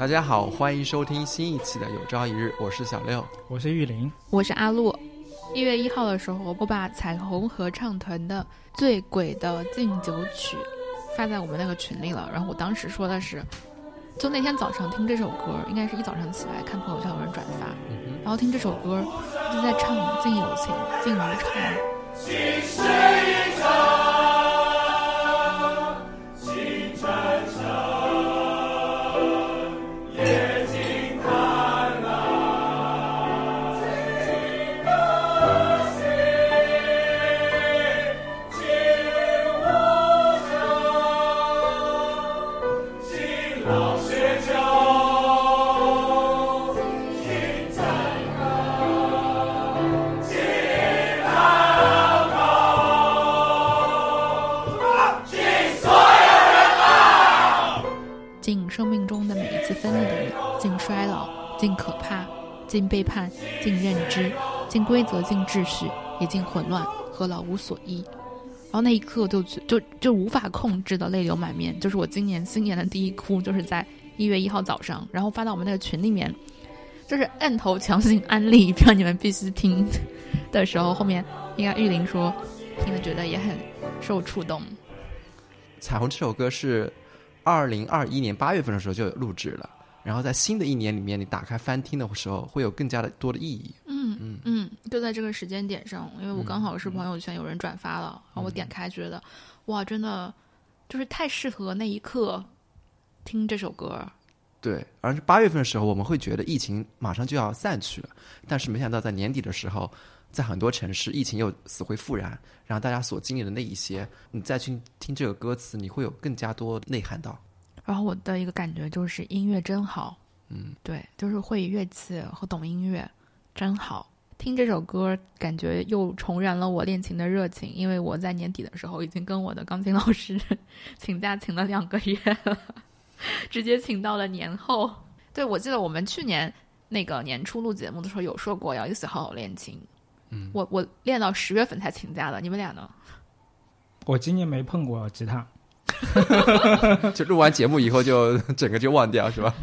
大家好，欢迎收听新一期的《有朝一日》，我是小六，我是玉林，我是阿路。一月一号的时候，我把彩虹合唱团的《醉鬼的敬酒曲》发在我们那个群里了。然后我当时说的是，就那天早上听这首歌，应该是一早上起来看朋友圈有人转发，然后听这首歌就在唱《敬友情，敬如常》。尽背叛，尽认知，尽规则，尽秩序，也尽混乱，和老无所依。然后那一刻就就就无法控制的泪流满面。就是我今年新年的第一哭，就是在一月一号早上，然后发到我们那个群里面，就是摁头强行安利，让你们必须听 的时候，后面应该玉林说听了觉得也很受触动。彩虹这首歌是二零二一年八月份的时候就录制了。然后在新的一年里面，你打开翻听的时候，会有更加的多的意义。嗯嗯嗯，就在这个时间点上，因为我刚好是朋友圈有人转发了，然后我点开觉得，哇，真的就是太适合那一刻听这首歌。对，而是八月份的时候，我们会觉得疫情马上就要散去了，但是没想到在年底的时候，在很多城市疫情又死灰复燃，然后大家所经历的那一些，你再去听这个歌词，你会有更加多内涵到。然后我的一个感觉就是音乐真好，嗯，对，就是会乐器和懂音乐真好。听这首歌，感觉又重燃了我练琴的热情。因为我在年底的时候已经跟我的钢琴老师 请假请了两个月了，直接请到了年后。对，我记得我们去年那个年初录节目的时候有说过要一起好好练琴。嗯，我我练到十月份才请假的，你们俩呢？我今年没碰过吉他。就录完节目以后，就 整个就忘掉，是吧？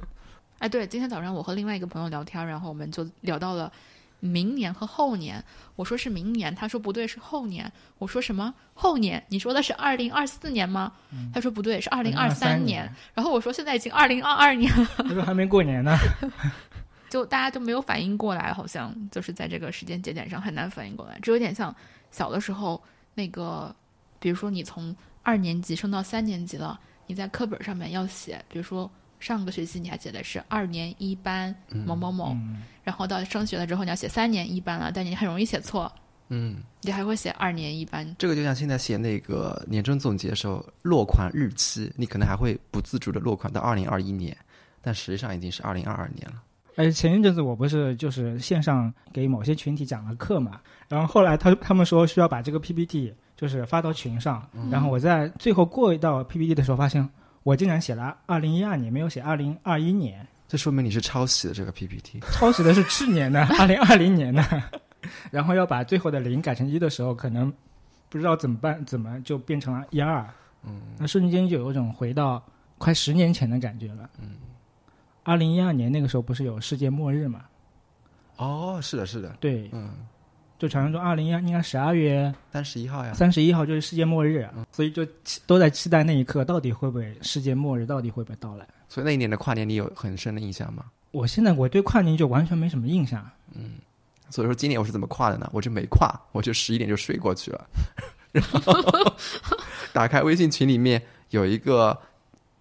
哎，对，今天早上我和另外一个朋友聊天，然后我们就聊到了明年和后年。我说是明年，他说不对，是后年。我说什么后年？你说的是二零二四年吗？他说不对，是二零二三年。然后我说现在已经二零二二年了，他说还没过年呢。就大家都没有反应过来，好像就是在这个时间节点上很难反应过来，这有点像小的时候那个，比如说你从。二年级升到三年级了，你在课本上面要写，比如说上个学期你还写的是二年一班某某某，然后到升学了之后你要写三年一班了，但你很容易写错，嗯，你还会写二年一班。这个就像现在写那个年终总结的时候落款日期，你可能还会不自主的落款到二零二一年，但实际上已经是二零二二年了。哎，前一阵子我不是就是线上给某些群体讲了课嘛，然后后来他他们说需要把这个 PPT。就是发到群上，然后我在最后过一道 PPT 的时候，发现我竟然写了二零一二年，没有写二零二一年。这说明你是抄袭的这个 PPT，抄袭的是去年的二零二零年的。然后要把最后的零改成一的时候，可能不知道怎么办，怎么就变成了一二。嗯，那瞬间就有一种回到快十年前的感觉了。嗯，二零一二年那个时候不是有世界末日嘛？哦，是的，是的，对，嗯。就传说中，二零一应该十二月三十一号呀，三十一号就是世界末日，所以就都在期待那一刻，到底会不会世界末日，到底会不会到来？所以那一年的跨年，你有很深的印象吗？我现在我对跨年就完全没什么印象。嗯，所以说今年我是怎么跨的呢？我就没跨，我就十一点就睡过去了，然后 打开微信群里面有一个。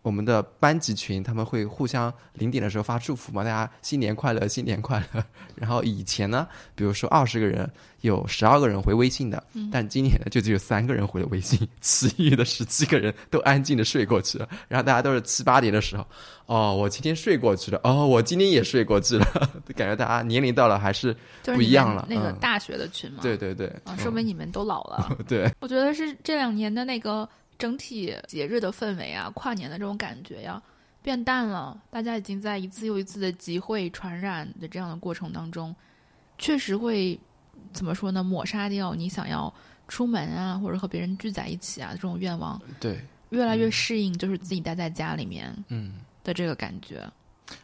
我们的班级群，他们会互相零点的时候发祝福嘛？大家新年快乐，新年快乐。然后以前呢，比如说二十个人，有十二个人回微信的，但今年呢，就只有三个人回了微信，其余的十七个人都安静的睡过去了。然后大家都是七八点的时候，哦，我今天睡过去了，哦，我今天也睡过去了，感觉大家年龄到了还是不一样了。那个大学的群嘛，对对对，啊，说明你们都老了。对，我觉得是这两年的那个。整体节日的氛围啊，跨年的这种感觉呀，变淡了。大家已经在一次又一次的集会传染的这样的过程当中，确实会怎么说呢？抹杀掉你想要出门啊，或者和别人聚在一起啊这种愿望。对，越来越适应就是自己待在家里面，嗯的这个感觉。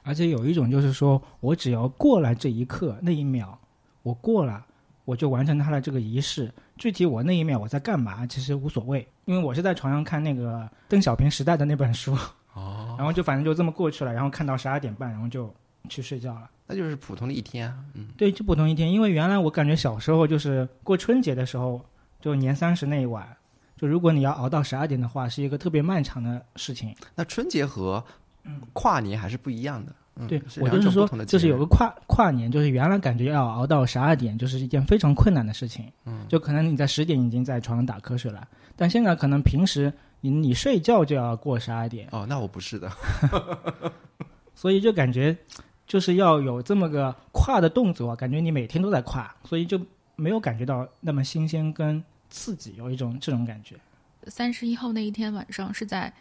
而且有一种就是说我只要过了这一刻那一秒，我过了，我就完成他的这个仪式。具体我那一秒我在干嘛，其实无所谓，因为我是在床上看那个邓小平时代的那本书，哦，然后就反正就这么过去了，然后看到十二点半，然后就去睡觉了。那就是普通的一天啊。嗯，对，就普通一天。因为原来我感觉小时候就是过春节的时候，就年三十那一晚，就如果你要熬到十二点的话，是一个特别漫长的事情。那春节和跨年还是不一样的。嗯、对我就是说就是有个跨跨年，就是原来感觉要熬到十二点，就是一件非常困难的事情。嗯，就可能你在十点已经在床上打瞌睡了，但现在可能平时你你睡觉就要过十二点，哦，那我不是的。所以就感觉就是要有这么个跨的动作，感觉你每天都在跨，所以就没有感觉到那么新鲜跟刺激，有一种这种感觉。三十一号那一天晚上是在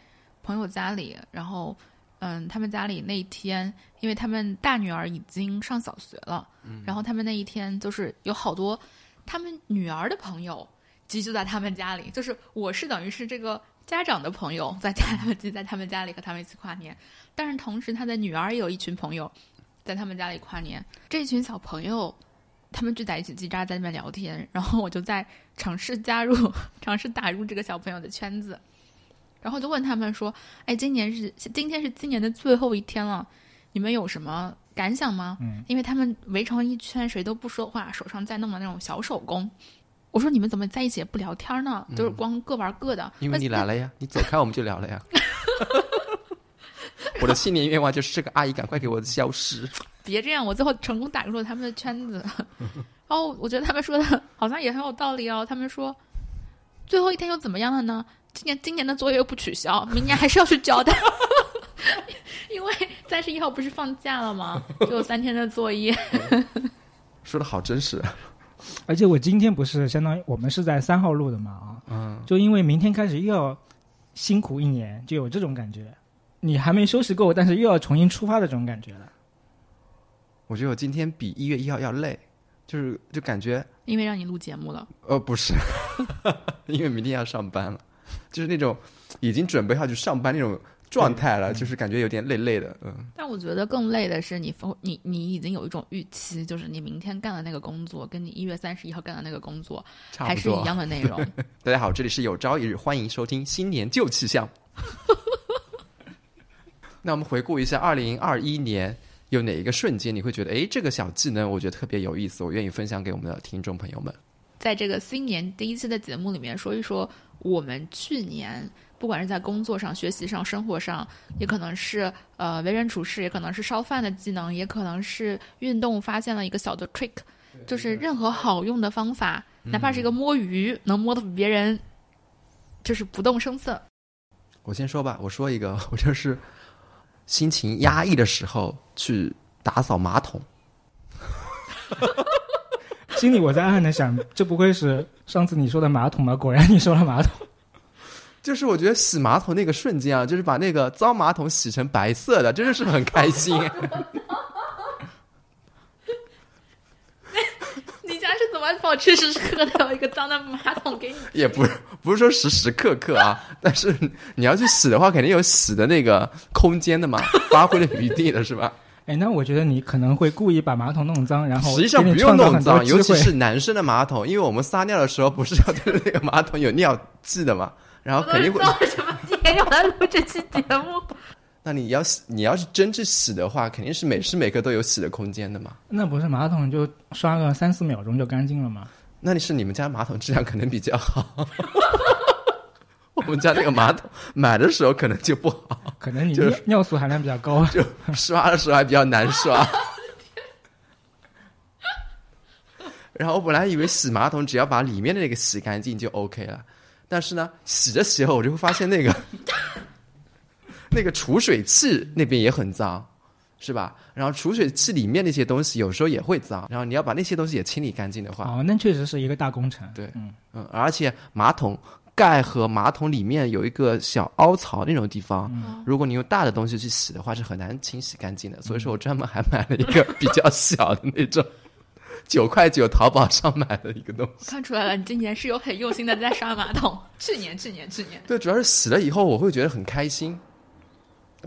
朋友家里，然后嗯，他们家里那一天，因为他们大女儿已经上小学了，然后他们那一天就是有好多他们女儿的朋友集聚在他们家里，就是我是等于是这个家长的朋友在家集 在他们家里和他们一起跨年，但是同时他的女儿也有一群朋友在他们家里跨年，这群小朋友。他们聚在一起叽喳在那边聊天，然后我就在尝试加入、尝试打入这个小朋友的圈子，然后就问他们说：“哎，今年是今天是今年的最后一天了，你们有什么感想吗？”嗯，因为他们围成一圈，谁都不说话，手上在弄的那种小手工。我说：“你们怎么在一起也不聊天呢？就是光各玩各的。嗯因为你来了呀，你走开我们就聊了呀。我的新年愿望就是这个阿姨赶快给我消失。别这样，我最后成功打入了他们的圈子。然后我觉得他们说的好像也很有道理哦。他们说，最后一天又怎么样了呢？今年今年的作业又不取消，明年还是要去交的。因为三十一号不是放假了吗？就有三天的作业。说的好真实。啊而且我今天不是相当于我们是在三号录的嘛啊，嗯，就因为明天开始又要辛苦一年，就有这种感觉。你还没休息够，但是又要重新出发的这种感觉了。我觉得我今天比一月一号要累，就是就感觉因为让你录节目了，呃不是，因为明天要上班了，就是那种已经准备好去上班那种状态了，就是感觉有点累累的。嗯，但我觉得更累的是你你你已经有一种预期，就是你明天干的那个工作，跟你一月三十一号干的那个工作还是一。样的内容。大家好，这里是有朝一日，欢迎收听新年旧气象。那我们回顾一下二零二一年有哪一个瞬间，你会觉得，哎，这个小技能我觉得特别有意思，我愿意分享给我们的听众朋友们。在这个新年第一期的节目里面说一说我们去年不管是在工作上、学习上、生活上，也可能是呃为人处事，也可能是烧饭的技能，也可能是运动发现了一个小的 trick，就是任何好用的方法，哪怕是一个摸鱼，能摸得比别人就是不动声色。我先说吧，我说一个，我就是心情压抑的时候去打扫马桶。心里我在暗暗的想，这不会是上次你说的马桶吗？果然你说了马桶。就是我觉得洗马桶那个瞬间啊，就是把那个脏马桶洗成白色的，真的是很开心。你家是怎么保持时时刻刻的有一个脏的马桶给你？也不是不是说时时刻刻啊，但是你要去洗的话，肯定有洗的那个空间的嘛，发挥的余地的是吧？哎，那我觉得你可能会故意把马桶弄脏，然后实际上不用弄脏，尤其是男生的马桶，因为我们撒尿的时候不是要对着那个马桶有尿迹的嘛，然后肯定会。造什么孽要来录这期节目？那你要洗，你要是真去洗的话，肯定是每时每刻都有洗的空间的嘛。那不是马桶就刷个三四秒钟就干净了吗？那你是你们家马桶质量可能比较好，我们家那个马桶买的时候可能就不好，可能你就是尿尿素含量比较高。就刷的时候还比较难刷。然后我本来以为洗马桶只要把里面的那个洗干净就 OK 了，但是呢，洗着洗着我就会发现那个 那个储水器那边也很脏，是吧？然后储水器里面那些东西有时候也会脏，然后你要把那些东西也清理干净的话，哦，那确实是一个大工程。对嗯，嗯，而且马桶盖和马桶里面有一个小凹槽那种地方，如果你用大的东西去洗的话，是很难清洗干净的。所以说我专门还买了一个比较小的那种，九块九淘宝上买的一个东西。看出来了，你今年是有很用心的在刷马桶。去年，去年，去年，对，主要是洗了以后我会觉得很开心，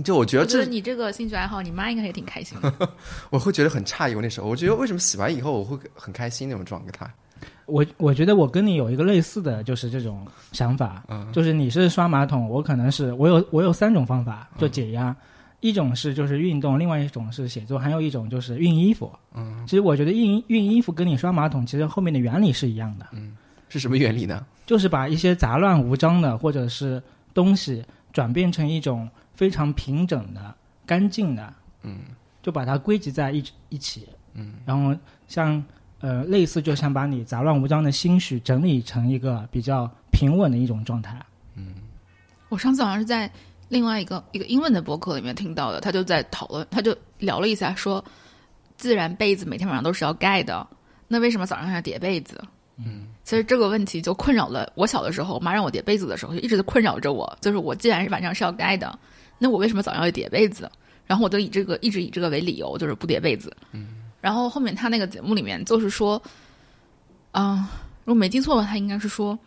就我觉得这，你这个兴趣爱好，你妈应该也挺开心的。我会觉得很诧异。我那时候，我觉得为什么洗完以后我会很开心那种状态？我我觉得我跟你有一个类似的就是这种想法，嗯。就是你是刷马桶，我可能是我有我有三种方法就解压，一种是就是运动，另外一种是写作，还有一种就是熨衣服。嗯，其实我觉得熨熨衣服跟你刷马桶其实后面的原理是一样的，嗯。是什么原理呢？就是把一些杂乱无章的或者是东西转变成一种非常平整的、干净的，嗯，就把它归集在一一起，嗯，然后像呃类似就像把你杂乱无章的心绪整理成一个比较平稳的一种状态。嗯我上次好像是在另外一个一个英文的博客里面听到的，他就在讨论，他就聊了一下说，自然被子每天晚上都是要盖的，那为什么早上要叠被子？嗯，其实这个问题就困扰了我小的时候，我妈让我叠被子的时候，就一直在困扰着我，就是我既然是晚上是要盖的，那我为什么早上要叠被子？然后我就以这个一直以这个为理由，就是不叠被子。嗯，然后后面他那个节目里面就是说，啊、如果没记错的话，他应该是说，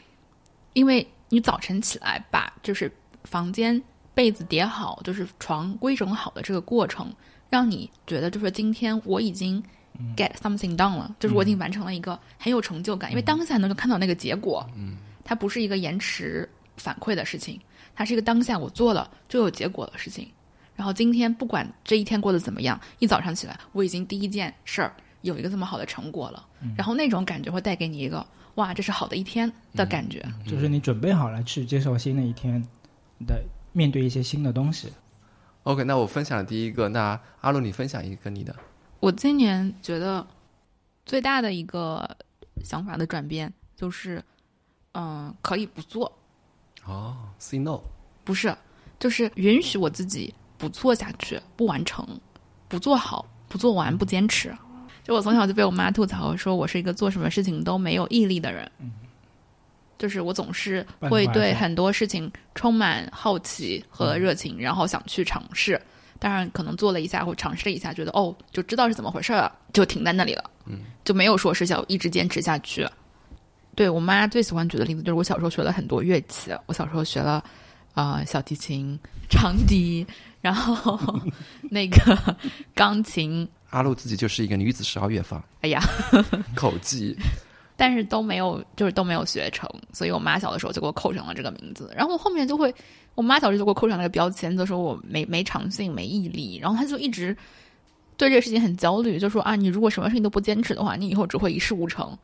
因为你早晨起来把就是房间被子叠好，就是床规整好的这个过程，让你觉得就是今天我已经 get something done 了，就是我已经完成了一个很有成就感，因为当下能够看到那个结果，嗯，它不是一个延迟反馈的事情，它是一个当下我做了就有结果的事情。然后今天不管这一天过得怎么样，一早上起来我已经第一件事儿有一个这么好的成果了，然后那种感觉会带给你一个哇，这是好的一天的感觉。就是你准备好了去接受新的一天的面对一些新的东西。OK，那我分享了第一个，那阿鲁你分享一个你的。我今年觉得最大的一个想法的转变就是，嗯、可以不做，哦，say no，不是，就是允许我自己不做下去，不完成，不做好，不做完，不坚持。就我从小就被我妈吐槽说我是一个做什么事情都没有毅力的人，就是我总是会对很多事情充满好奇和热情，然后想去尝试。当然，可能做了一下或尝试了一下，觉得哦，就知道是怎么回事了，就停在那里了，嗯，就没有说是想一直坚持下去。对我妈最喜欢举的例子就是我小时候学了很多乐器，我小时候学了啊、小提琴、长笛，然后 那个钢琴，阿露自己就是一个女子十二乐坊，哎呀，口技。但是都没有，就是都没有学成，所以我妈小的时候就给我扣上了这个名字。然后我后面就会，我妈小时候就给我扣上那个标签，就说我没没长性、没毅力。然后她就一直对这个事情很焦虑，就说啊，你如果什么事情都不坚持的话，你以后只会一事无成。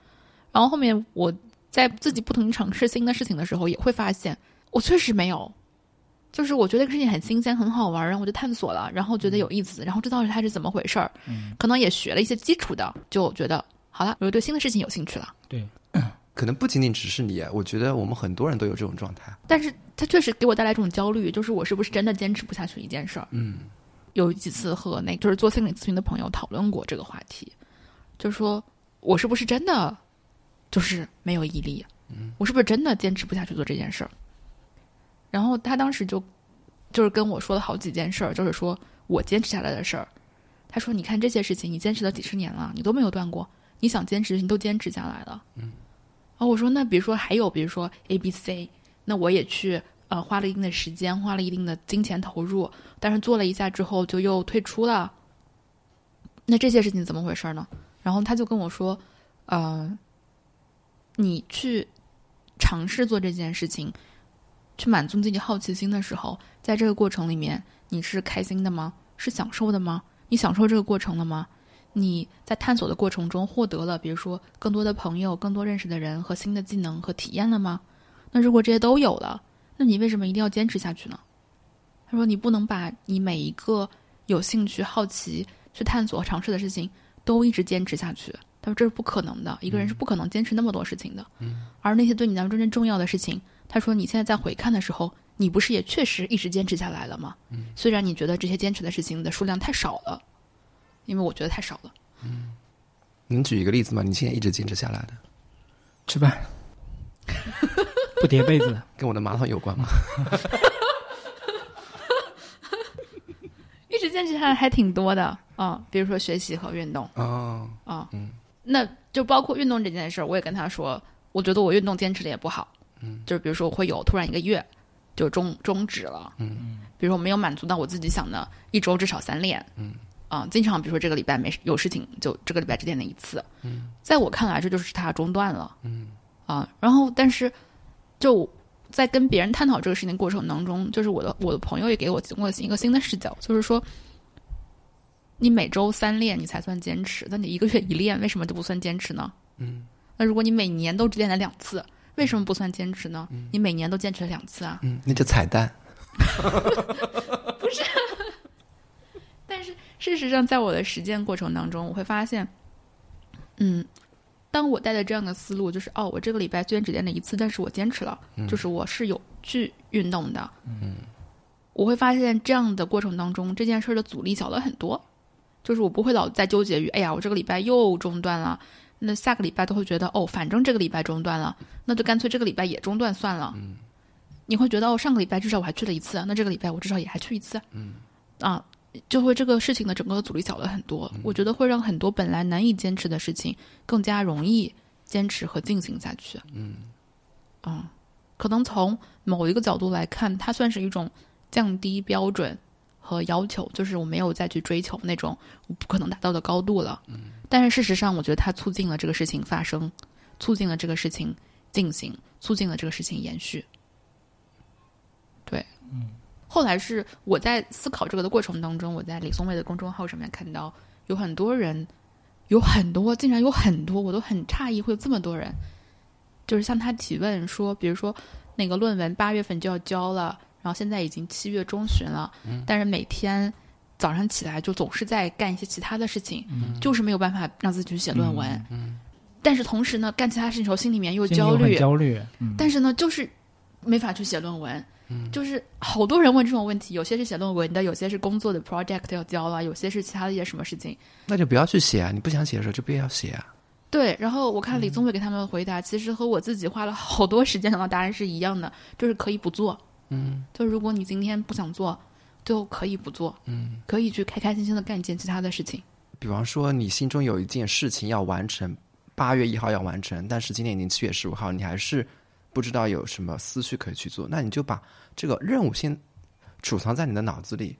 然后后面我在自己不停尝试新的事情的时候，也会发现我确实没有。就是我觉得这个事情很新鲜、很好玩，然后我就探索了，然后觉得有意思，然后知道它是怎么回事儿，可能也学了一些基础的，就觉得好了，我就对新的事情有兴趣了。对，可能不仅仅只是你，我觉得我们很多人都有这种状态。但是它确实给我带来这种焦虑，就是我是不是真的坚持不下去一件事儿？嗯，有几次和那就是做心理咨询的朋友讨论过这个话题，就是说我是不是真的就是没有毅力？嗯，我是不是真的坚持不下去做这件事儿？然后他当时就就是跟我说了好几件事儿，就是说我坚持下来的事儿。他说：“你看这些事情，你坚持了几十年了，你都没有断过，你想坚持，你都坚持下来了。”嗯。然后我说：“那比如说还有，比如说 A、B、C，那我也去呃花了一定的时间，花了一定的金钱投入，但是做了一下之后就又退出了。那这些事情怎么回事呢？”然后他就跟我说：“呃，你去尝试做这件事情，去满足自己好奇心的时候，在这个过程里面，你是开心的吗？是享受的吗？你享受这个过程了吗？你在探索的过程中获得了，比如说更多的朋友、更多认识的人和新的技能和体验了吗？那如果这些都有了，那你为什么一定要坚持下去呢？他说：“你不能把你每一个有兴趣、好奇去探索、尝试的事情都一直坚持下去。”他说：“这是不可能的，一个人是不可能坚持那么多事情的。嗯，而那些对你来说真正重要的事情，他说你现在在回看的时候，你不是也确实一直坚持下来了吗？嗯，虽然你觉得这些坚持的事情的数量太少了，因为我觉得太少了。嗯能举一个例子吗？你现在一直坚持下来的，吃饭，不叠被子，跟我的马桶有关吗？一直坚持下来还挺多的啊、比如说学习和运动。”哦，啊，嗯，那就包括运动这件事儿，我也跟他说，我觉得我运动坚持的也不好，嗯，就是比如说我会有突然一个月就终终止了，嗯，比如说我没有满足到我自己想的一周至少三练，嗯，啊，经常比如说这个礼拜没有事情，就这个礼拜只练了一次，嗯，在我看来这就是他中断了，嗯，啊，然后但是就在跟别人探讨这个事情的过程当中，就是我的我的朋友也给我提供了一个新的视角，就是说。你每周三练，你才算坚持。那你一个月一练，为什么就不算坚持呢？嗯。那如果你每年都只练了两次，为什么不算坚持呢？你每年都坚持了两次啊。嗯，那就彩蛋。不是。但是事实上，在我的实践过程当中，我会发现，嗯，当我带着这样的思路，就是哦，我这个礼拜虽然只练了一次，但是我坚持了，就是我是有去运动的。嗯。我会发现，这样的过程当中，这件事的阻力小了很多。就是我不会老在纠结于，哎呀，我这个礼拜又中断了，那下个礼拜都会觉得，哦，反正这个礼拜中断了，那就干脆这个礼拜也中断算了。嗯，你会觉得，哦，上个礼拜至少我还去了一次，那这个礼拜我至少也还去一次。嗯，啊，就会这个事情的整个的阻力小了很多。我觉得会让很多本来难以坚持的事情更加容易坚持和进行下去。嗯，啊，可能从某一个角度来看，它算是一种降低标准。和要求就是我没有再去追求那种我不可能达到的高度了。嗯，但是事实上，我觉得它促进了这个事情发生，促进了这个事情进行，促进了这个事情延续。对，嗯。后来是我在思考这个的过程当中，我在李松蔚的公众号上面看到有很多人，有很多，竟然有很多，我都很诧异会有这么多人，就是向他提问说，比如说那个论文八月份就要交了。然后现在已经七月中旬了，但是每天早上起来就总是在干一些其他的事情，就是没有办法让自己去写论文。但是同时呢，干其他事情时候心里面又焦虑，焦虑。但是呢，就是没法去写论文。就是好多人问这种问题，有些是写论文的，有些是工作的 project 要交了，有些是其他的一些什么事情。那就不要去写啊！你不想写的时候就不要写啊。对，然后我看李宗伟给他们的回答，其实和我自己花了好多时间想到答案是一样的，就是可以不做。嗯，就如果你今天不想做，就可以不做。嗯，可以去开开心心的干一件其他的事情。比方说，你心中有一件事情要完成，八月一号要完成，但是今天已经七月十五号，你还是不知道有什么思绪可以去做，那你就把这个任务先储藏在你的脑子里，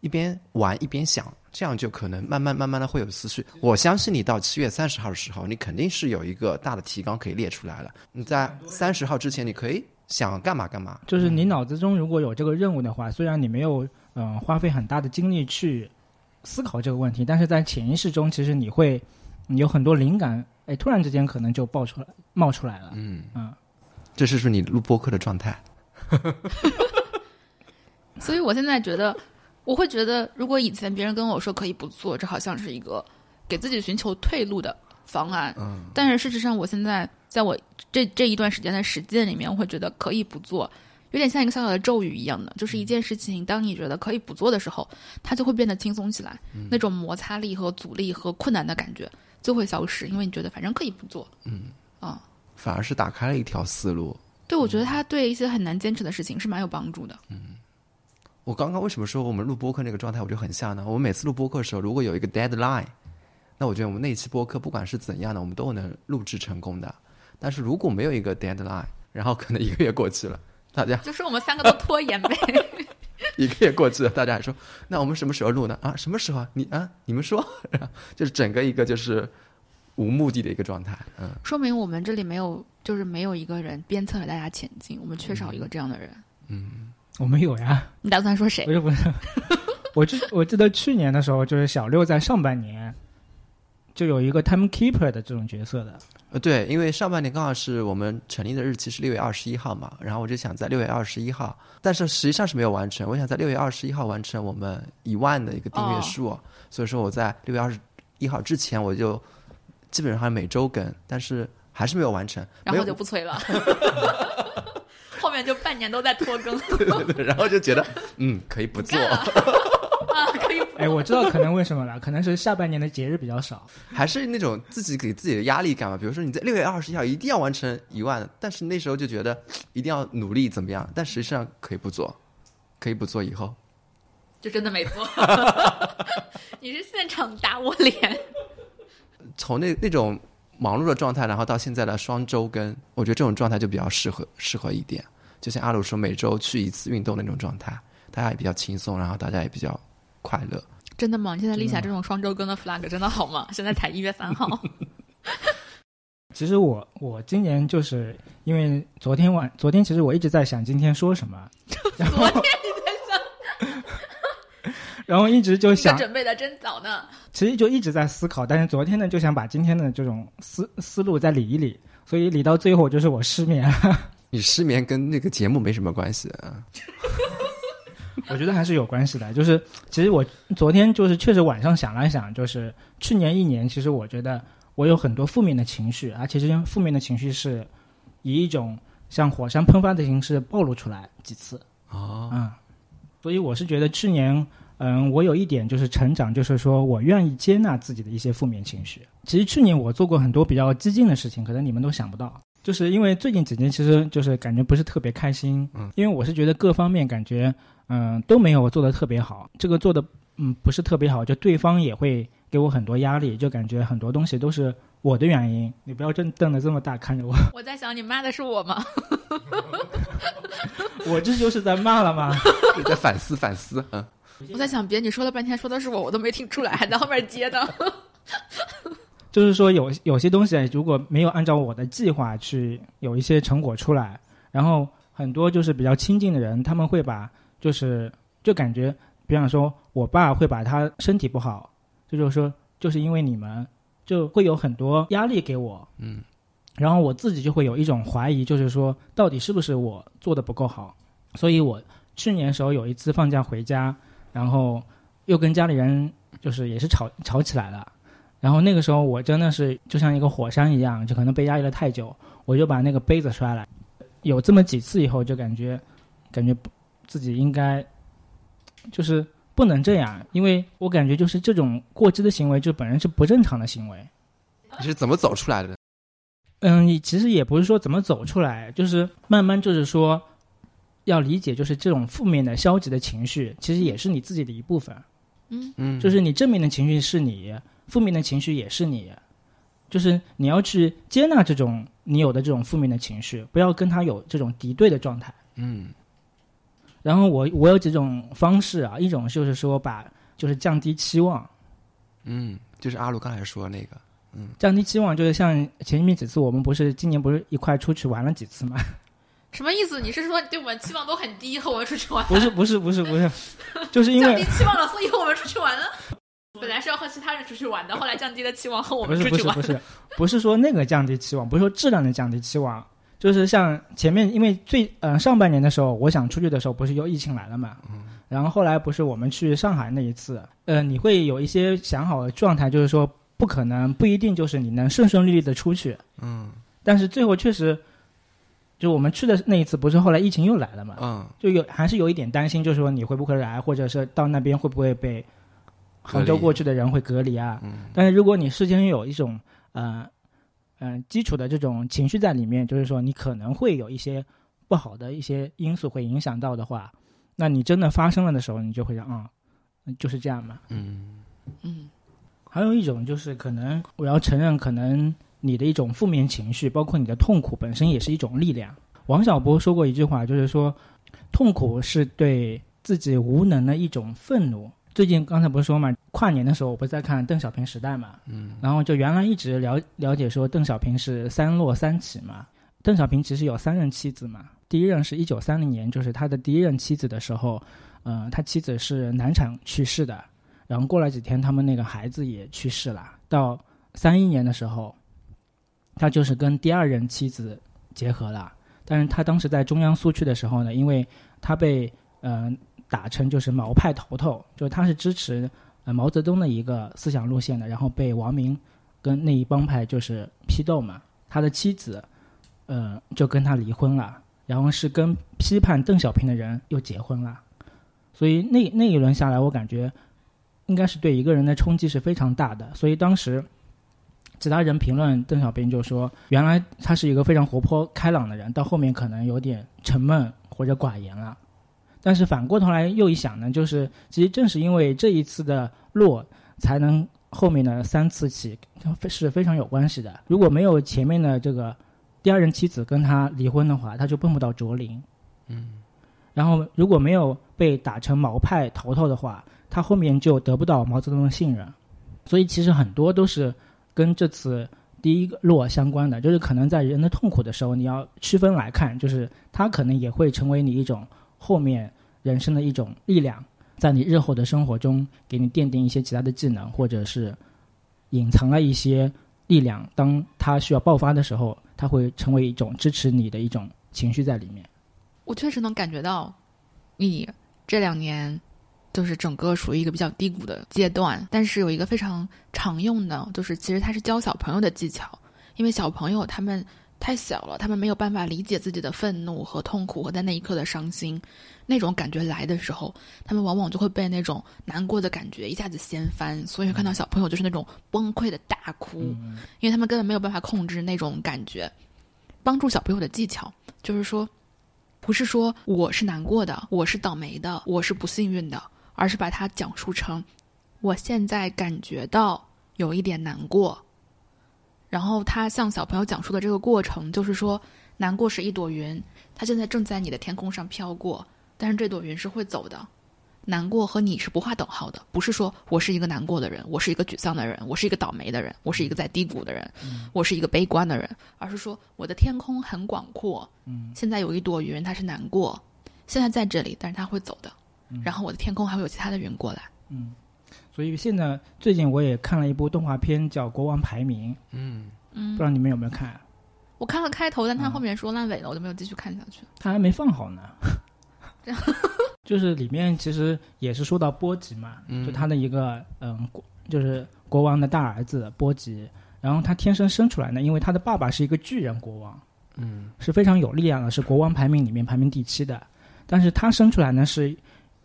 一边玩一边想，这样就可能慢慢慢慢的会有思绪。我相信你到七月三十号的时候，你肯定是有一个大的提纲可以列出来了。你在三十号之前，你可以。想干嘛干嘛，就是你脑子中如果有这个任务的话，虽然你没有嗯花费很大的精力去思考这个问题，但是在潜意识中，其实你会有很多灵感，哎，突然之间可能就爆出来冒出来了。嗯嗯，这是不是你录播客的状态。所以我现在觉得，我会觉得，如果以前别人跟我说可以不做，这好像是一个给自己寻求退路的方案。嗯，但是事实上，我现在。在我这这一段时间的实践里面，我会觉得可以不做，有点像一个小小的咒语一样的，就是一件事情，当你觉得可以不做的时候，它就会变得轻松起来，那种摩擦力和阻力和困难的感觉就会消失，因为你觉得反正可以不做，嗯啊，反而是打开了一条思路。对，我觉得它对一些很难坚持的事情是蛮有帮助的。嗯，我刚刚为什么说我们录播客那个状态我就很像呢？我们每次录播客的时候，如果有一个 deadline，那我觉得我们那一期播客不管是怎样的，我们都能录制成功的。但是如果没有一个 deadline，然后可能一个月过去了，大家就是我们三个都拖延呗。一个月过去了，大家还说那我们什么时候录呢？啊，什么时候？你啊，你们说，就是整个一个就是无目的的一个状态。嗯，说明我们这里没有，就是没有一个人鞭策着大家前进，我们缺少一个这样的人。嗯，我们有呀。你打算说谁？不是不是，我记我记得去年的时候，就是小六在上半年就有一个 time keeper 的这种角色的。呃，对，因为上半年刚好是我们成立的日期是六月二十一号嘛，然后我就想在六月二十一号，但是实际上是没有完成。我想在六月二十一号完成我们一万的一个订阅数，所以说我在六月二十一号之前我就基本上每周更，但是还是没有完成，然后就不催了，后面就半年都在拖更，对对对，然后就觉得嗯可以不做。啊，可以。哎，我知道可能为什么了，可能是下半年的节日比较少，还是那种自己给自己的压力感吧。比如说你在六月二十一号一定要完成一万，但是那时候就觉得一定要努力怎么样，但实际上可以不做，可以不做以后，就真的没做。你是现场打我脸。从那那种忙碌的状态，然后到现在的双周更，我觉得这种状态就比较适合适合一点。就像阿鲁说，每周去一次运动那种状态。大家也比较轻松，然后大家也比较快乐。真的吗？你现在立下这种双周更的 flag 真的好吗？现在才一月三号。其实我我今年就是因为昨天晚昨天其实我一直在想今天说什么，然后昨天你在想，然后一直就想，准备的真早呢。其实就一直在思考，但是昨天呢就想把今天的这种思思路再理一理，所以理到最后就是我失眠，你失眠跟那个节目没什么关系啊。我觉得还是有关系的。就是其实我昨天就是确实晚上想了想，就是去年一年，其实我觉得我有很多负面的情绪，而且这些负面的情绪是以一种像火山喷发的形式暴露出来几次。哦，嗯，所以我是觉得去年，嗯，我有一点就是成长，就是说我愿意接纳自己的一些负面情绪。其实去年我做过很多比较激进的事情，可能你们都想不到。就是因为最近几年，其实就是感觉不是特别开心，嗯，因为我是觉得各方面感觉，嗯，都没有做的特别好，这个做的，嗯，不是特别好，就对方也会给我很多压力，就感觉很多东西都是我的原因。你不要瞪瞪得这么大看着我，我在想，你骂的是我吗？我这就是在骂了吗？你在反思反思，嗯，我在想，别你说了半天说的是我，我都没听出来，还在后面接呢。就是说有有些东西如果没有按照我的计划去有一些成果出来，然后很多就是比较亲近的人，他们会把就是就感觉，比方说我爸会把他身体不好，这就是说就是因为你们，就会有很多压力给我，嗯，然后我自己就会有一种怀疑，就是说到底是不是我做的不够好，所以我去年时候有一次放假回家，然后又跟家里人就是也是吵吵起来了。然后那个时候我真的是就像一个火山一样，就可能被压抑了太久，我就把那个杯子摔了。有这么几次以后，就感觉感觉不自己应该就是不能这样，因为我感觉就是这种过激的行为，就本身是不正常的行为。你是怎么走出来的？嗯，你其实也不是说怎么走出来，就是慢慢就是说要理解，就是这种负面的、消极的情绪，其实也是你自己的一部分。嗯嗯，就是你正面的情绪是你，负面的情绪也是你，就是你要去接纳这种你有的这种负面的情绪，不要跟他有这种敌对的状态。嗯然后我我有几种方式啊，一种就是说把就是降低期望，嗯，就是阿鲁刚才说的那个，嗯降低期望就是像前面几次我们不是今年不是一块出去玩了几次吗？什么意思？你是说对我们期望都很低，和我们出去玩？不是不是不是不是，就是因降为低期望了，所以和我们出去玩了。本来是要和其他人出去玩的，后来降低了期望，和我们出去玩。是不是不是不是说那个降低期望，不是说质量的降低期望，就是像前面因为最呃上半年的时候，我想出去的时候，不是又疫情来了嘛，然后后来不是我们去上海那一次，呃，你会有一些想好的状态，就是说不可能不一定就是你能顺顺利利的出去，嗯但是最后确实，就我们去的那一次，不是后来疫情又来了嘛，嗯，就有还是有一点担心，就是说你会不会来，或者是到那边会不会被杭州过去的人会隔离啊？嗯但是如果你事先有一种呃嗯、呃基础的这种情绪在里面，就是说你可能会有一些不好的一些因素会影响到的话，那你真的发生了的时候，你就会想啊、就是这样嘛。嗯嗯还有一种就是可能我要承认，可能你的一种负面情绪，包括你的痛苦本身也是一种力量。王小波说过一句话，就是说，痛苦是对自己无能的一种愤怒。最近刚才不是说嘛，跨年的时候我不是在看《邓小平时代》嘛，嗯然后就原来一直了了解说邓小平是三落三起嘛，邓小平其实有三任妻子嘛，第一任是一九三零年，就是他的第一任妻子的时候，呃，他妻子是难产去世的，然后过了几天，他们那个孩子也去世了。到三一年的时候，他就是跟第二任妻子结合了，但是他当时在中央苏区的时候呢，因为他被呃打成就是毛派头头，就他是支持呃毛泽东的一个思想路线的，然后被王明跟那一帮派就是批斗嘛，他的妻子呃就跟他离婚了，然后是跟批判邓小平的人又结婚了，所以那那一轮下来，我感觉应该是对一个人的冲击是非常大的，所以当时。其他人评论邓小平就说，原来他是一个非常活泼开朗的人，到后面可能有点沉闷或者寡言了。但是反过头来又一想呢，就是其实正是因为这一次的落，才能后面的三次起是非常有关系的。如果没有前面的这个第二任妻子跟他离婚的话，他就碰不到卓林。嗯，然后如果没有被打成毛派头头的话，他后面就得不到毛泽东的信任。所以其实很多都是跟这次第一个落相关的，就是可能在人的痛苦的时候，你要区分来看，就是他可能也会成为你一种后面人生的一种力量，在你日后的生活中给你奠定一些其他的技能，或者是隐藏了一些力量。当他需要爆发的时候，他会成为一种支持你的一种情绪在里面。我确实能感觉到，你这两年就是整个属于一个比较低谷的阶段，但是有一个非常常用的，就是其实它是教小朋友的技巧，因为小朋友他们太小了，他们没有办法理解自己的愤怒和痛苦和在那一刻的伤心，那种感觉来的时候，他们往往就会被那种难过的感觉一下子掀翻，所以看到小朋友就是那种崩溃的大哭，因为他们根本没有办法控制那种感觉。帮助小朋友的技巧就是说。不是说我是难过的，我是倒霉的，我是不幸运的，而是把它讲述成，我现在感觉到有一点难过。然后他向小朋友讲述的这个过程，就是说，难过是一朵云，它现在正在你的天空上飘过，但是这朵云是会走的。难过和你是不划等号的，不是说我是一个难过的人，我是一个沮丧的人，我是一个倒霉的人，我是一个在低谷的人，我是一个悲观的人，而是说我的天空很广阔，现在有一朵云，它是难过，现在在这里，但是它会走的，然后我的天空还会有其他的云过来。嗯，所以现在最近我也看了一部动画片，叫《国王排名》。嗯嗯，不知道你们有没有看？我看了开头，但他后面说烂尾了，我就没有继续看下去。他还没放好呢。就是里面其实也是说到波吉嘛，就他的一个嗯，就是国王的大儿子波吉，然后他天生生出来呢，因为他的爸爸是一个巨人国王，嗯，是非常有力量的，是国王排名里面排名第七的，但是他生出来呢是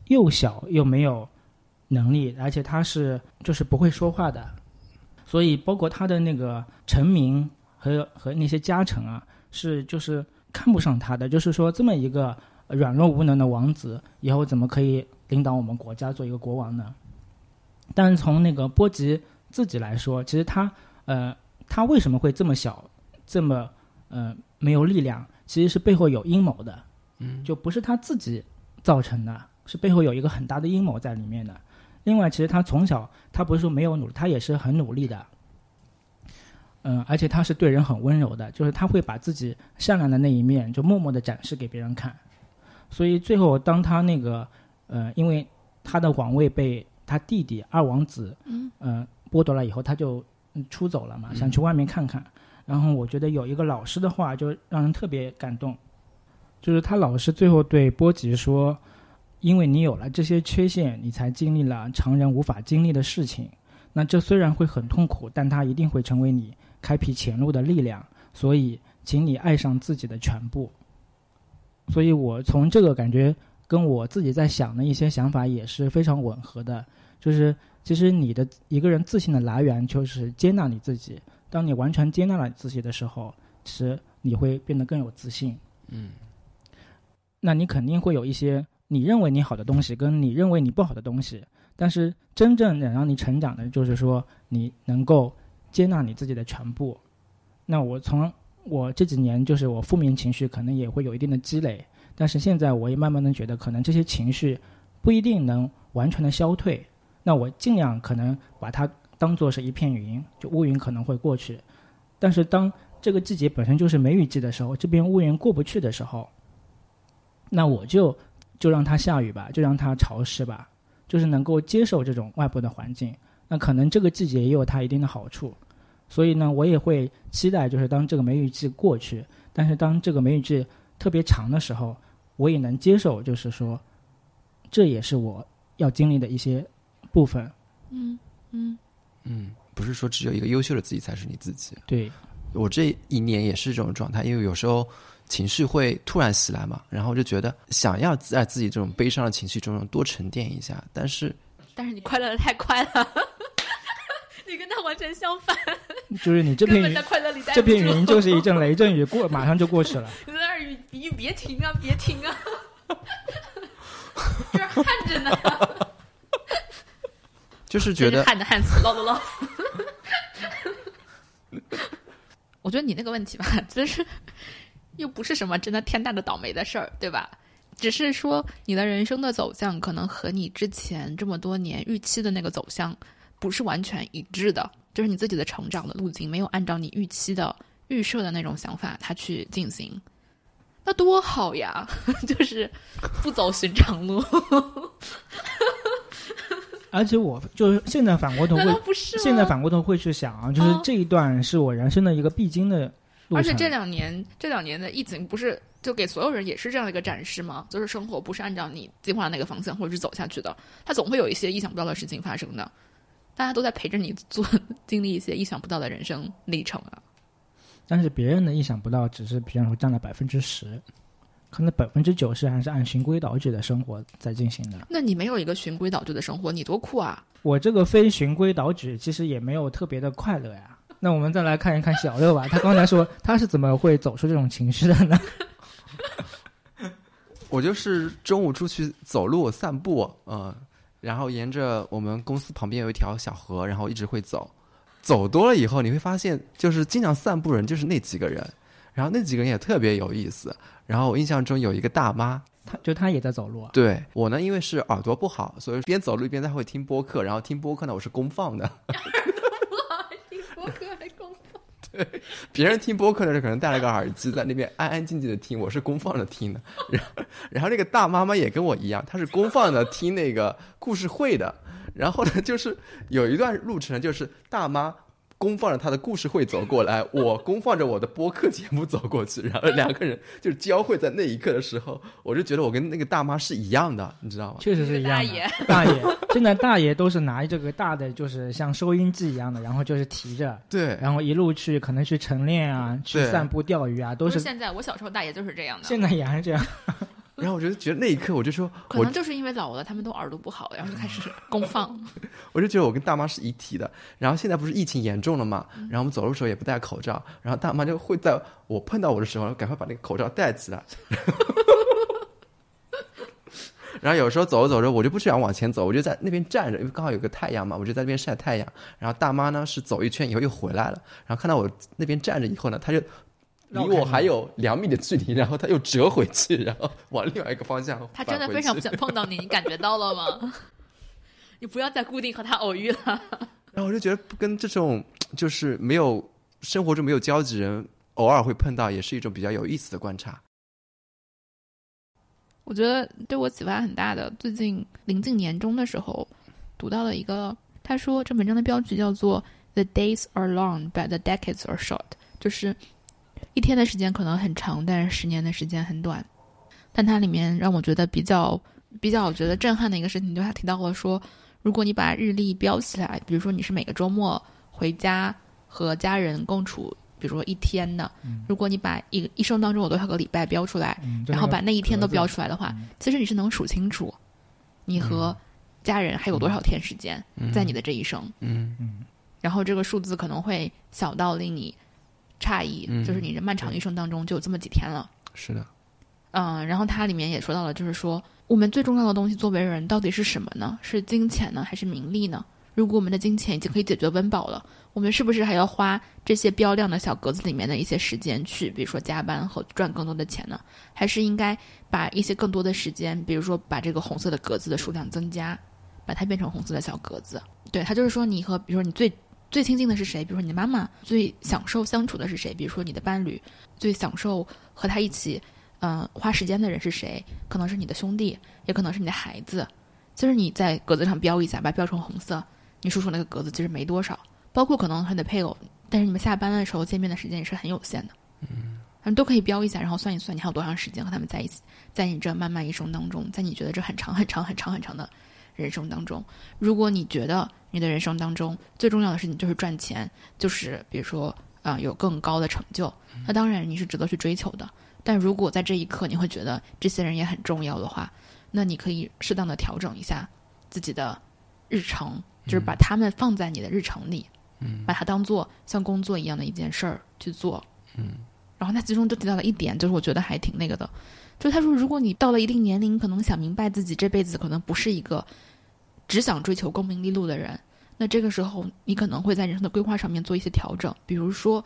又小又没有能力，而且他是就是不会说话的，所以包括他的那个臣民和和那些家臣啊，是就是看不上他的，就是说这么一个。软弱无能的王子以后怎么可以领导我们国家做一个国王呢？但是从那个波吉自己来说，其实他呃，他为什么会这么小，这么呃没有力量？其实是背后有阴谋的，嗯，就不是他自己造成的，是背后有一个很大的阴谋在里面的。另外，其实他从小他不是说没有努力，他也是很努力的，嗯，而且他是对人很温柔的，就是他会把自己善良的那一面就默默的展示给别人看。所以最后，当他那个，呃，因为他的王位被他弟弟二王子，嗯，剥夺了以后，他就出走了嘛，想去外面看看。然后我觉得有一个老师的话就让人特别感动，就是他老师最后对波吉说：“因为你有了这些缺陷，你才经历了常人无法经历的事情。那这虽然会很痛苦，但它一定会成为你开辟前路的力量。所以，请你爱上自己的全部。”所以我从这个感觉跟我自己在想的一些想法也是非常吻合的，就是其实你的一个人自信的来源就是接纳你自己。当你完全接纳了自己的时候，其实你会变得更有自信。嗯，那你肯定会有一些你认为你好的东西，跟你认为你不好的东西。但是真正能让你成长的，就是说你能够接纳你自己的全部。那我从。我这几年就是我负面情绪可能也会有一定的积累，但是现在我也慢慢的觉得，可能这些情绪不一定能完全的消退。那我尽量可能把它当做是一片云，就乌云可能会过去。但是当这个季节本身就是梅雨季的时候，这边乌云过不去的时候，那我就就让它下雨吧，就让它潮湿吧，就是能够接受这种外部的环境。那可能这个季节也有它一定的好处。所以呢，我也会期待，就是当这个梅雨季过去，但是当这个梅雨季特别长的时候，我也能接受，就是说，这也是我要经历的一些部分。嗯嗯嗯，不是说只有一个优秀的自己才是你自己。对，我这一年也是这种状态，因为有时候情绪会突然袭来嘛，然后就觉得想要在自己这种悲伤的情绪中多沉淀一下，但是但是你快乐的太快了，你跟他完全相反。就是你这片云，这片云就是一阵雷阵雨过，马上就过去了。你在那儿雨雨别停啊，别停啊！这儿旱着呢。就是觉得旱的旱死，涝的涝死。我觉得你那个问题吧，其实又不是什么真的天大的倒霉的事儿，对吧？只是说你的人生的走向可能和你之前这么多年预期的那个走向不是完全一致的，就是你自己的成长的路径没有按照你预期的预设的那种想法它去进行，那多好呀！就是不走寻常路，而且我就是现在反过头会？现在反过头会去想啊，就是嗯这一段是我人生的一个必经的。而且这两年，这两年的疫情不是就给所有人也是这样的一个展示吗？就是生活不是按照你计划的那个方向或者是走下去的，它总会有一些意想不到的事情发生的。大家都在陪着你做 经历一些意想不到的人生历程啊！但是别人的意想不到，只是比方说占了百分之十，可能百分之九十还是按循规蹈矩的生活在进行的。那你没有一个循规蹈矩的生活，你多酷啊！我这个非循规蹈矩，其实也没有特别的快乐呀。那我们再来看一看小六吧，他刚才说他是怎么会走出这种情绪的呢？我就是中午出去走路散步，嗯、然后沿着我们公司旁边有一条小河，然后一直会走。走多了以后，你会发现，就是经常散步人就是那几个人，然后那几个人也特别有意思。然后我印象中有一个大妈，她就她也在走路啊。对我呢，因为是耳朵不好，所以边走路一边在会听播客，然后听播客呢我是公放的。对 别人听播客的时候可能戴了个耳机，在那边安安静静的听，我是公放的听的。然后，然后那个大妈妈也跟我一样，她是公放的听那个故事会的。然后呢，就是有一段路程，就是大妈公放着他的故事会走过来，我公放着我的播客节目走过去，然后两个人就是交汇在那一刻的时候，我就觉得我跟那个大妈是一样的，你知道吗？确实是一样的。大爷，大爷，现在大爷都是拿这个大的，就是像收音机一样的，然后就是提着，对，然后一路去，可能去晨练啊，去散步、钓鱼啊，都是是现在，我小时候大爷就是这样的。现在也还是这样。然后我就觉得那一刻，我就说，我可能就是因为老了，他们都耳朵不好，然后就开始公放。我就觉得我跟大妈是一体的。然后现在不是疫情严重了嘛，嗯然后我们走路的时候也不戴口罩，然后大妈就会在我碰到我的时候，赶快把那个口罩戴起来。然后有时候走着走着，我就不想往前走，我就在那边站着，因为刚好有个太阳嘛，我就在那边晒太阳。然后大妈呢是走一圈以后又回来了，然后看到我那边站着以后呢，她就离我还有两米的距离，然后他又折回去，然后往另外一个方向他真的非常不想碰到你，你感觉到了吗？你不要再固定和他偶遇了。然后我就觉得跟这种就是没有生活中没有交集人，偶尔会碰到，也是一种比较有意思的观察。我觉得对我启发很大的，最近临近年终的时候，读到了一个，他说这文章的标题叫做 "The days are long, but the decades are short"，就是一天的时间可能很长，但是十年的时间很短。但它里面让我觉得比较比较觉得震撼的一个事情，就是他提到了说，如果你把日历标起来，比如说你是每个周末回家和家人共处，比如说一天的，如果你把一一生当中有多少个礼拜标出来，嗯，然后把那一天都标出来的话，嗯其实你是能数清楚，你和家人还有多少天时间在你的这一生。嗯嗯然后这个数字可能会小到令你诧异，嗯就是你这漫长一生当中就有这么几天了。是的，嗯，然后它里面也说到了，就是说我们最重要的东西作为人到底是什么呢？是金钱呢，还是名利呢？如果我们的金钱已经可以解决温饱了，我们是不是还要花这些标量的小格子里面的一些时间去，比如说加班和赚更多的钱呢？还是应该把一些更多的时间，比如说把这个红色的格子的数量增加，把它变成红色的小格子？对，它就是说你和比如说你最最亲近的是谁？比如说你的妈妈，最享受相处的是谁？比如说你的伴侣，最享受和他一起，嗯、花时间的人是谁？可能是你的兄弟，也可能是你的孩子。就是你在格子上标一下，把它标成红色，你数数那个格子其实没多少，包括可能和你的配偶，但是你们下班的时候见面的时间也是很有限的。嗯，反正都可以标一下，然后算一算你还有多长时间和他们在一起，在你这漫漫一生当中，在你觉得这很长很长很长很长的人生当中，如果你觉得你的人生当中最重要的事情就是赚钱，就是比如说啊、有更高的成就，那当然你是值得去追求的。但如果在这一刻你会觉得这些人也很重要的话，那你可以适当的调整一下自己的日程，就是把他们放在你的日程里，嗯。把它当做像工作一样的一件事儿去做。嗯，然后他其中就提到了一点，就是我觉得还挺那个的，就他说，如果你到了一定年龄，可能想明白自己这辈子可能不是一个只想追求功名利禄的人，那这个时候你可能会在人生的规划上面做一些调整，比如说，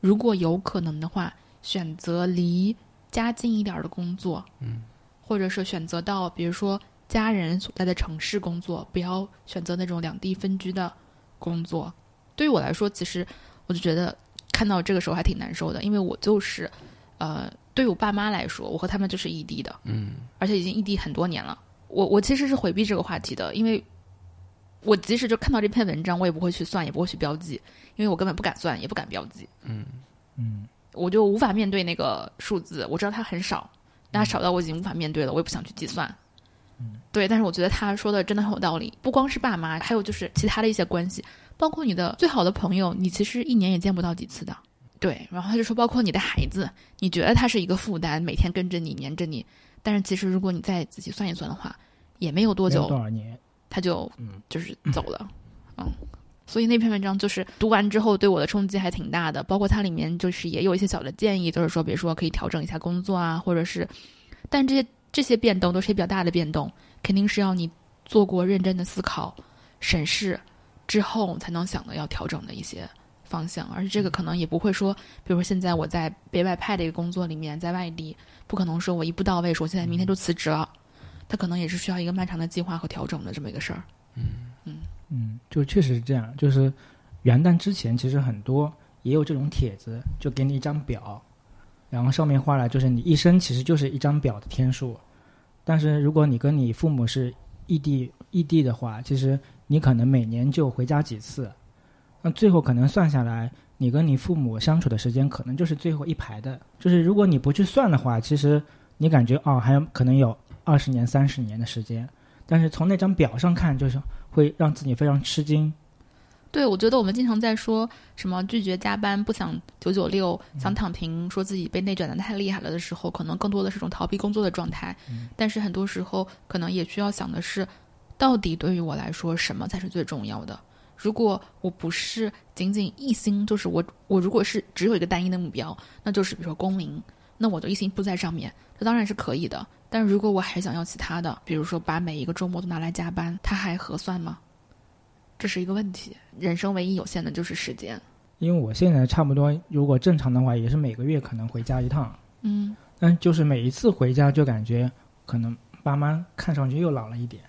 如果有可能的话，选择离家近一点儿的工作，嗯，或者是选择到比如说家人所在的城市工作，不要选择那种两地分居的工作。对于我来说，其实我就觉得看到这个时候还挺难受的，因为我就是呃，对于我爸妈来说，我和他们就是异地的，嗯而且已经异地很多年了。我我其实是回避这个话题的，因为我即使就看到这篇文章，我也不会去算，也不会去标记，因为我根本不敢算，也不敢标记。嗯嗯我就无法面对那个数字，我知道它很少，但它少到我已经无法面对了，我也不想去计算。嗯，对，但是我觉得他说的真的很有道理，不光是爸妈，还有就是其他的一些关系，包括你的最好的朋友，你其实一年也见不到几次的。对，然后他就说，包括你的孩子，你觉得他是一个负担，每天跟着你，黏着你，但是其实如果你再仔细算一算的话，也没有多久，多少年，他就嗯就是走了，嗯，所以那篇文章就是读完之后对我的冲击还挺大的，包括它里面就是也有一些小的建议，就是说，比如说可以调整一下工作啊，或者是，但这些这些变动都是比较大的变动，肯定是要你做过认真的思考、审视之后才能想的要调整的一些方向，而且这个可能也不会说，比如说现在我在北外派的一个工作里面，在外地，不可能说我一步到位，说我现在明天就辞职了。他可能也是需要一个漫长的计划和调整的这么一个事儿。嗯嗯嗯，就确实是这样。就是元旦之前，其实很多也有这种帖子，就给你一张表，然后上面画了就是你一生其实就是一张表的天数。但是如果你跟你父母是异地异地的话，其实你可能每年就回家几次，那最后可能算下来，你跟你父母相处的时间可能就是最后一排的。就是如果你不去算的话，其实你感觉哦，还有可能有二十年、三十年的时间。但是从那张表上看，就是会让自己非常吃惊。对，我觉得我们经常在说什么拒绝加班、不想九九六、想躺平，说自己被内卷的太厉害了的时候，可能更多的是种逃避工作的状态。但是很多时候，可能也需要想的是，到底对于我来说，什么才是最重要的？如果我不是仅仅一心，就是我，我如果是只有一个单一的目标，那就是比如说公民，那我就一心扑在上面，这当然是可以的。但如果我还想要其他的，比如说把每一个周末都拿来加班，它还合算吗？这是一个问题。人生唯一有限的就是时间。因为我现在差不多，如果正常的话，也是每个月可能回家一趟，嗯，但就是每一次回家就感觉可能爸妈看上去又老了一点，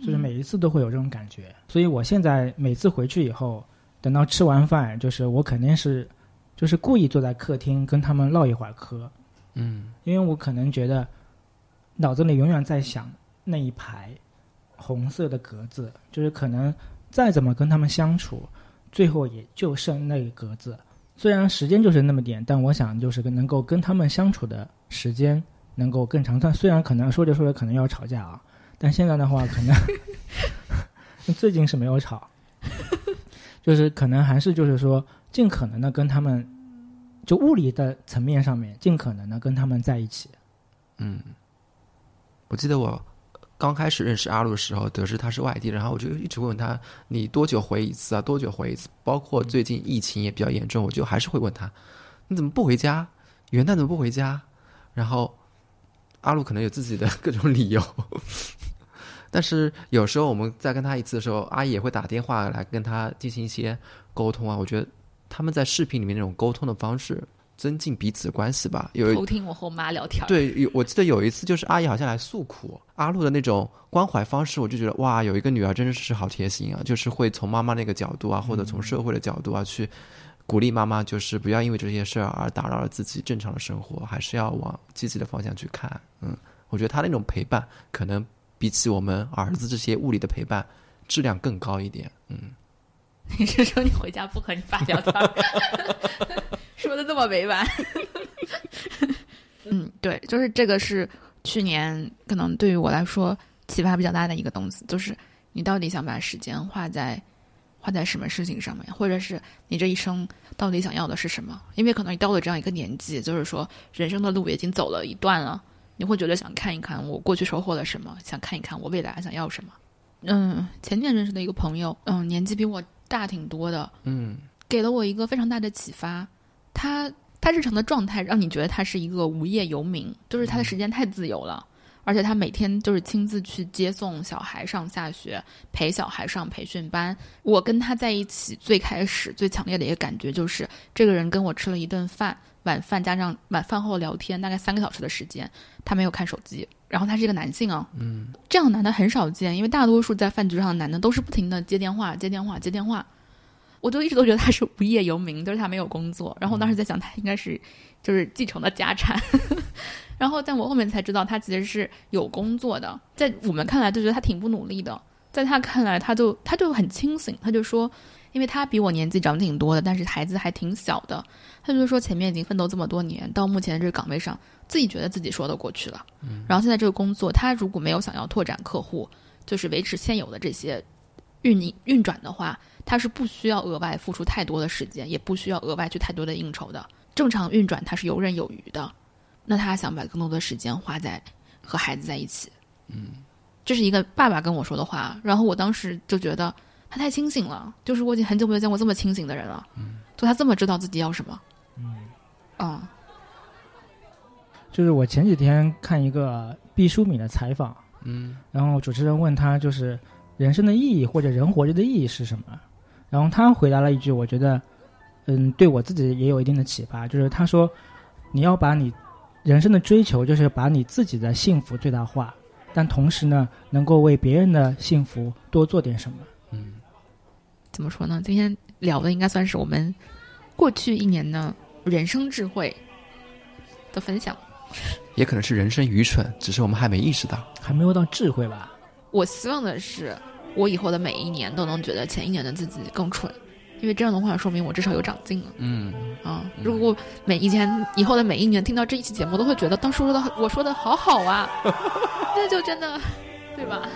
就是每一次都会有这种感觉。所以我现在每次回去以后，等到吃完饭，就是我肯定是就是故意坐在客厅跟他们唠一会儿嗑，嗯因为我可能觉得脑子里永远在想那一排红色的格子，就是可能再怎么跟他们相处，最后也就剩那个格子。虽然时间就是那么点，但我想就是能够跟他们相处的时间能够更长。但虽然可能说着说着可能要吵架啊，但现在的话可能 最近是没有吵，就是可能还是就是说尽可能的跟他们，就物理的层面上面尽可能的跟他们在一起。嗯，我记得我刚开始认识阿路的时候，得知他是外地人，然后我就一直问他你多久回一次啊？多久回一次？包括最近疫情也比较严重，我就还是会问他你怎么不回家？元旦怎么不回家？然后阿路可能有自己的各种理由。但是有时候我们在跟他一次的时候，阿姨也会打电话来跟他进行一些沟通啊。我觉得他们在视频里面那种沟通的方式，增进彼此的关系吧。有一偷听我和我妈聊天。，对，有我记得有一次就是阿姨好像来诉苦，阿露的那种关怀方式，我就觉得哇，有一个女儿真的是好贴心啊，就是会从妈妈那个角度啊，或者从社会的角度啊，去鼓励妈妈，就是不要因为这些事儿而打扰了自己正常的生活，还是要往积极的方向去看。嗯，我觉得他那种陪伴，可能比起我们儿子这些物理的陪伴，质量更高一点。嗯，你是说你回家不和你爸聊天儿？说的这么委婉。嗯，对，就是这个是去年可能对于我来说启发比较大的一个东西，就是你到底想把时间花在花在什么事情上面，或者是你这一生到底想要的是什么？因为可能你到了这样一个年纪，就是说人生的路已经走了一段了，你会觉得想看一看我过去收获了什么，想看一看我未来想要什么。嗯，前年认识的一个朋友，嗯，年纪比我大挺多的，嗯给了我一个非常大的启发。他他日常的状态让你觉得他是一个无业游民，就是他的时间太自由了，而且他每天就是亲自去接送小孩上下学，陪小孩上培训班。我跟他在一起最开始最强烈的一个感觉就是，这个人跟我吃了一顿饭，晚饭加上晚饭后聊天，大概三个小时的时间，他没有看手机。然后他是一个男性啊，嗯，这样的男的很少见，因为大多数在饭局上的男的都是不停的接电话、接电话、接电话。我就一直都觉得他是无业游民，就是他没有工作。然后我当时在想，他应该是就是继承了家产。然后，但我后面才知道，他其实是有工作的。在我们看来，就觉得他挺不努力的。在他看来，他就他就很清醒。他就说，因为他比我年纪长挺多的，但是孩子还挺小的。他就说，前面已经奋斗这么多年，到目前这个岗位上，自己觉得自己说得过去了。嗯。然后现在这个工作，他如果没有想要拓展客户，就是维持现有的这些运营运转的话，他是不需要额外付出太多的时间，也不需要额外去太多的应酬的。正常运转，他是游刃有余的。那他想把更多的时间花在和孩子在一起，嗯，这是一个爸爸跟我说的话。然后我当时就觉得他太清醒了，就是我已经很久没有见过这么清醒的人了。嗯，就他这么知道自己要什么。嗯，啊，就是我前几天看一个毕淑敏的采访，嗯，然后主持人问他就是人生的意义或者人活着的意义是什么，然后他回答了一句，我觉得，嗯，对我自己也有一定的启发，就是他说，你要把你人生的追求就是把你自己的幸福最大化，但同时呢，能够为别人的幸福多做点什么。嗯，怎么说呢？今天聊的应该算是我们过去一年的人生智慧的分享。也可能是人生愚蠢，只是我们还没意识到。还没有到智慧吧？我希望的是，我以后的每一年都能觉得前一年的自己更蠢，因为这样的话说明我至少有长进了。嗯，啊，如果每以前以后的每一年听到这一期节目，都会觉得当时说的我说的好好啊，那就真的，对吧？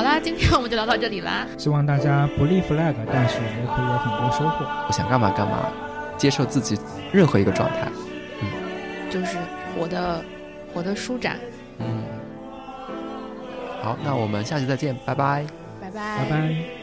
好啦，今天我们就聊到这里啦。希望大家不立 flag，但是也可以有很多收获。我想干嘛干嘛，接受自己任何一个状态。嗯就是活的活的舒展。嗯，好，那我们下期再见，拜拜。拜拜，拜拜。